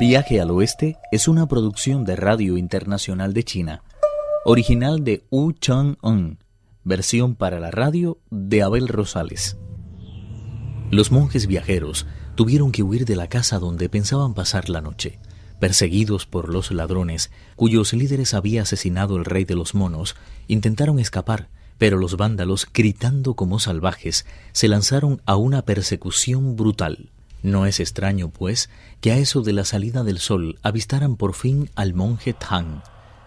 Viaje al Oeste es una producción de Radio Internacional de China, original de Wu Chang-un, versión para la radio de Abel Rosales. Los monjes viajeros tuvieron que huir de la casa donde pensaban pasar la noche, perseguidos por los ladrones cuyos líderes había asesinado el rey de los monos, intentaron escapar, pero los vándalos, gritando como salvajes, se lanzaron a una persecución brutal. No es extraño, pues, que a eso de la salida del sol avistaran por fin al monje Tang.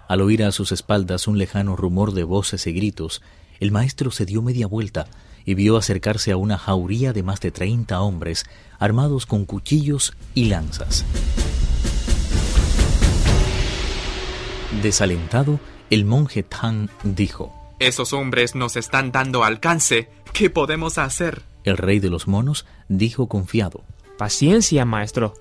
Al oír a sus espaldas un lejano rumor de voces y gritos, el maestro se dio media vuelta y vio acercarse a una jauría de más de treinta hombres, armados con cuchillos y lanzas. Desalentado, el monje Tang dijo, Esos hombres nos están dando alcance. ¿Qué podemos hacer? El rey de los monos dijo confiado, Paciencia, maestro.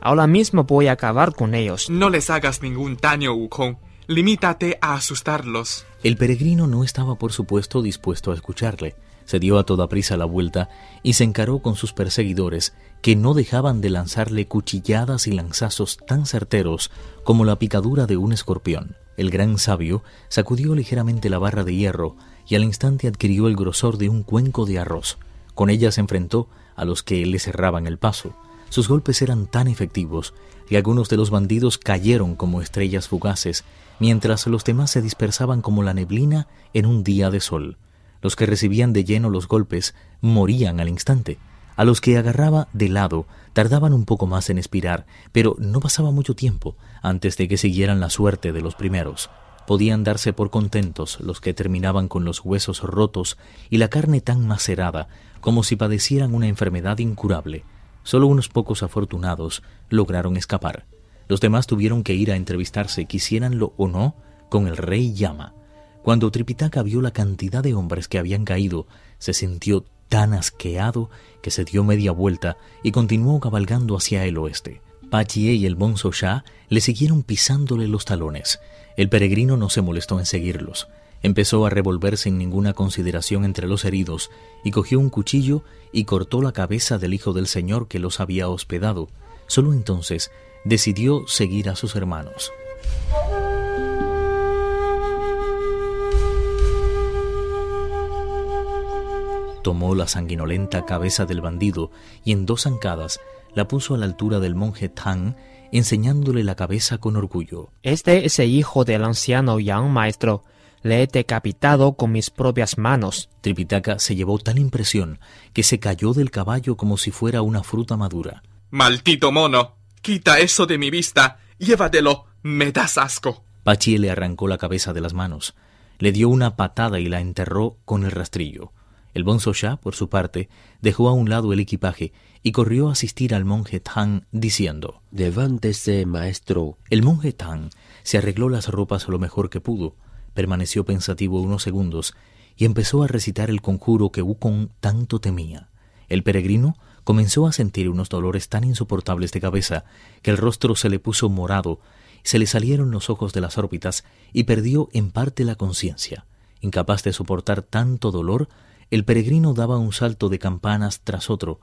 Ahora mismo voy a acabar con ellos. No les hagas ningún daño, Wukong. Limítate a asustarlos. El peregrino no estaba, por supuesto, dispuesto a escucharle. Se dio a toda prisa la vuelta y se encaró con sus perseguidores, que no dejaban de lanzarle cuchilladas y lanzazos tan certeros como la picadura de un escorpión. El gran sabio sacudió ligeramente la barra de hierro y al instante adquirió el grosor de un cuenco de arroz. Con ella se enfrentó a los que le cerraban el paso. Sus golpes eran tan efectivos que algunos de los bandidos cayeron como estrellas fugaces, mientras los demás se dispersaban como la neblina en un día de sol. Los que recibían de lleno los golpes morían al instante. A los que agarraba de lado tardaban un poco más en expirar, pero no pasaba mucho tiempo antes de que siguieran la suerte de los primeros. Podían darse por contentos los que terminaban con los huesos rotos y la carne tan macerada como si padecieran una enfermedad incurable. Solo unos pocos afortunados lograron escapar. Los demás tuvieron que ir a entrevistarse, quisiéranlo o no, con el rey Yama. Cuando Tripitaka vio la cantidad de hombres que habían caído, se sintió tan asqueado que se dio media vuelta y continuó cabalgando hacia el oeste. Pachie y el Bonzo Shah le siguieron pisándole los talones. El peregrino no se molestó en seguirlos. Empezó a revolver sin ninguna consideración entre los heridos y cogió un cuchillo y cortó la cabeza del hijo del señor que los había hospedado. Solo entonces decidió seguir a sus hermanos. Tomó la sanguinolenta cabeza del bandido y en dos zancadas la puso a la altura del monje Tang, enseñándole la cabeza con orgullo. Este es el hijo del anciano Yang, maestro. Le he decapitado con mis propias manos. Tripitaka se llevó tal impresión que se cayó del caballo como si fuera una fruta madura. ¡Maldito mono! ¡Quita eso de mi vista! ¡Llévatelo! ¡Me das asco! Pachi le arrancó la cabeza de las manos, le dio una patada y la enterró con el rastrillo. El Bonzo Shah, por su parte, dejó a un lado el equipaje y corrió a asistir al monje Tang diciendo Levántese, maestro. El monje Tang se arregló las ropas lo mejor que pudo, permaneció pensativo unos segundos y empezó a recitar el conjuro que Wukong tanto temía. El peregrino comenzó a sentir unos dolores tan insoportables de cabeza que el rostro se le puso morado, se le salieron los ojos de las órbitas y perdió en parte la conciencia. Incapaz de soportar tanto dolor, el peregrino daba un salto de campanas tras otro,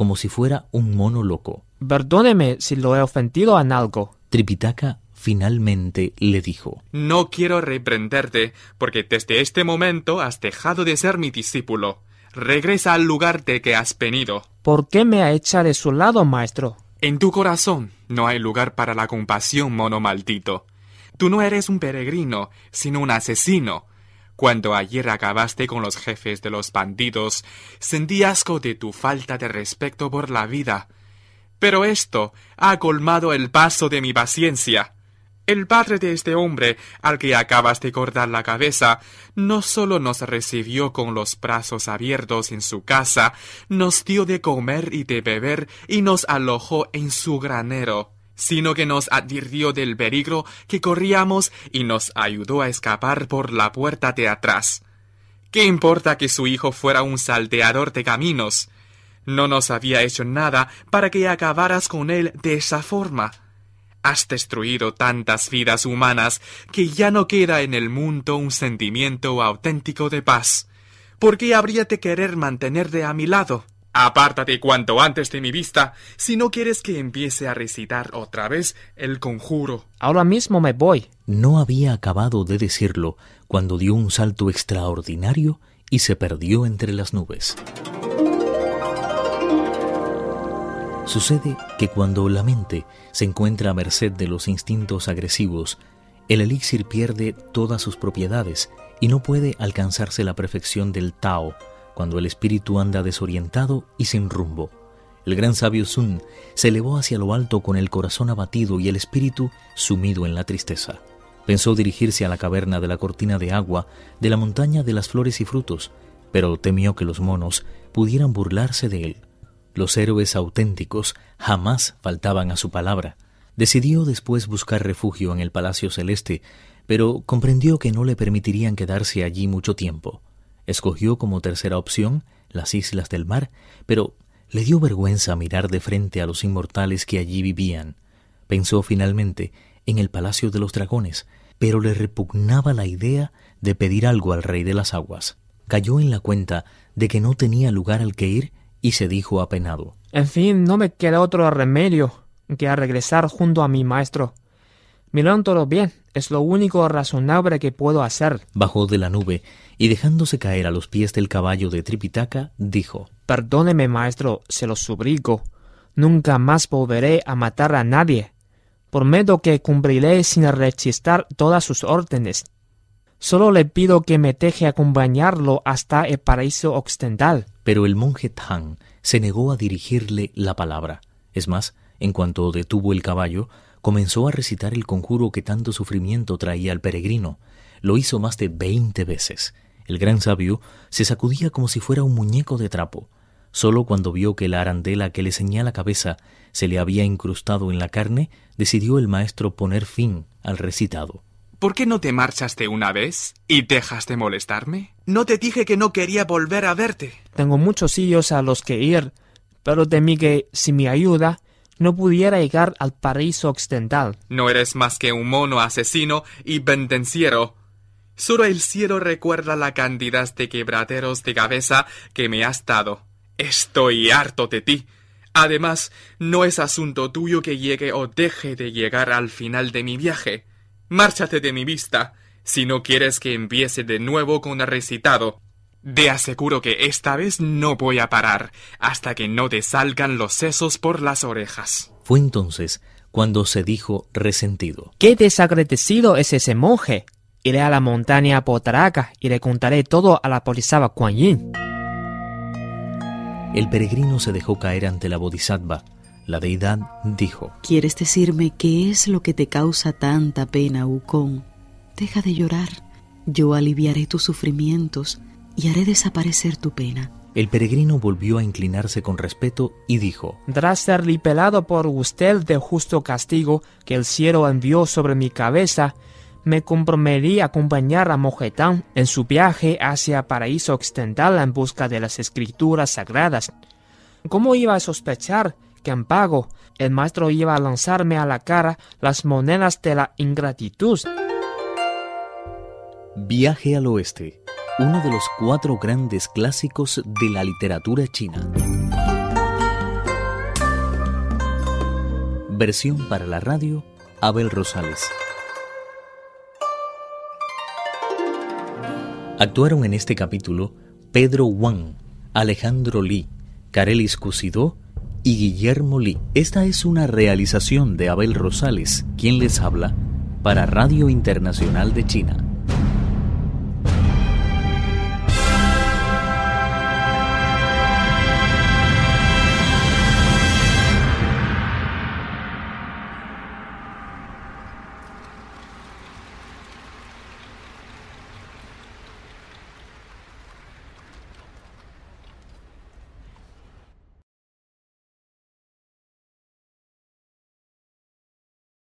como si fuera un mono loco. Perdóneme si lo he ofendido en algo. Tripitaka finalmente le dijo No quiero reprenderte, porque desde este momento has dejado de ser mi discípulo. Regresa al lugar de que has venido. ¿Por qué me ha echado de su lado, maestro? En tu corazón no hay lugar para la compasión, mono maldito. Tú no eres un peregrino, sino un asesino. Cuando ayer acabaste con los jefes de los bandidos, sentí asco de tu falta de respeto por la vida. Pero esto ha colmado el paso de mi paciencia. El padre de este hombre, al que acabas de cortar la cabeza, no solo nos recibió con los brazos abiertos en su casa, nos dio de comer y de beber y nos alojó en su granero, sino que nos advirtió del peligro que corríamos y nos ayudó a escapar por la puerta de atrás. ¿Qué importa que su hijo fuera un salteador de caminos? No nos había hecho nada para que acabaras con él de esa forma. Has destruido tantas vidas humanas que ya no queda en el mundo un sentimiento auténtico de paz. ¿Por qué habría de querer mantenerte a mi lado? Apártate cuanto antes de mi vista si no quieres que empiece a recitar otra vez el conjuro. Ahora mismo me voy. No había acabado de decirlo cuando dio un salto extraordinario y se perdió entre las nubes. Sucede que cuando la mente se encuentra a merced de los instintos agresivos, el elixir pierde todas sus propiedades y no puede alcanzarse la perfección del Tao cuando el espíritu anda desorientado y sin rumbo. El gran sabio Sun se elevó hacia lo alto con el corazón abatido y el espíritu sumido en la tristeza. Pensó dirigirse a la caverna de la cortina de agua de la montaña de las flores y frutos, pero temió que los monos pudieran burlarse de él. Los héroes auténticos jamás faltaban a su palabra. Decidió después buscar refugio en el Palacio Celeste, pero comprendió que no le permitirían quedarse allí mucho tiempo. Escogió como tercera opción las islas del mar, pero le dio vergüenza mirar de frente a los inmortales que allí vivían. Pensó finalmente en el Palacio de los Dragones, pero le repugnaba la idea de pedir algo al Rey de las Aguas. Cayó en la cuenta de que no tenía lugar al que ir y se dijo apenado. En fin, no me queda otro remedio que a regresar junto a mi maestro. Miran todo bien, es lo único razonable que puedo hacer. Bajó de la nube y dejándose caer a los pies del caballo de Tripitaka, dijo Perdóneme, maestro, se lo suplico. Nunca más volveré a matar a nadie. Prometo que cumpliré sin rechistar todas sus órdenes. Solo le pido que me deje acompañarlo hasta el paraíso occidental. Pero el monje Tang se negó a dirigirle la palabra. Es más, en cuanto detuvo el caballo, comenzó a recitar el conjuro que tanto sufrimiento traía al peregrino. Lo hizo más de veinte veces. El gran sabio se sacudía como si fuera un muñeco de trapo. Solo cuando vio que la arandela que le ceñía la cabeza se le había incrustado en la carne, decidió el maestro poner fin al recitado. ¿Por qué no te marchas de una vez y dejas de molestarme? No te dije que no quería volver a verte. Tengo muchos sitios a los que ir, pero temí que, si me ayuda, no pudiera llegar al paraíso occidental. No eres más que un mono asesino y pendenciero. Solo el cielo recuerda la cantidad de quebraderos de cabeza que me has dado. Estoy harto de ti. Además, no es asunto tuyo que llegue o deje de llegar al final de mi viaje. Márchate de mi vista, si no quieres que empiece de nuevo con el recitado. Te aseguro que esta vez no voy a parar hasta que no te salgan los sesos por las orejas. Fue entonces cuando se dijo resentido. ¡Qué desagradecido es ese monje! Iré a la montaña Potaraca y le contaré todo a la polisaba Kuan Yin. El peregrino se dejó caer ante la bodhisattva. La deidad dijo: ¿Quieres decirme qué es lo que te causa tanta pena, Wukong? Deja de llorar. Yo aliviaré tus sufrimientos y haré desaparecer tu pena. El peregrino volvió a inclinarse con respeto y dijo, Tras ser lipelado por usted de justo castigo que el cielo envió sobre mi cabeza, me comprometí a acompañar a Mojetán en su viaje hacia Paraíso Occidental en busca de las escrituras sagradas. ¿Cómo iba a sospechar que en pago el maestro iba a lanzarme a la cara las monedas de la ingratitud? Viaje al oeste uno de los cuatro grandes clásicos de la literatura china. Versión para la radio, Abel Rosales. Actuaron en este capítulo Pedro Wang, Alejandro Li, Carelis Cusidó y Guillermo Li. Esta es una realización de Abel Rosales, quien les habla, para Radio Internacional de China.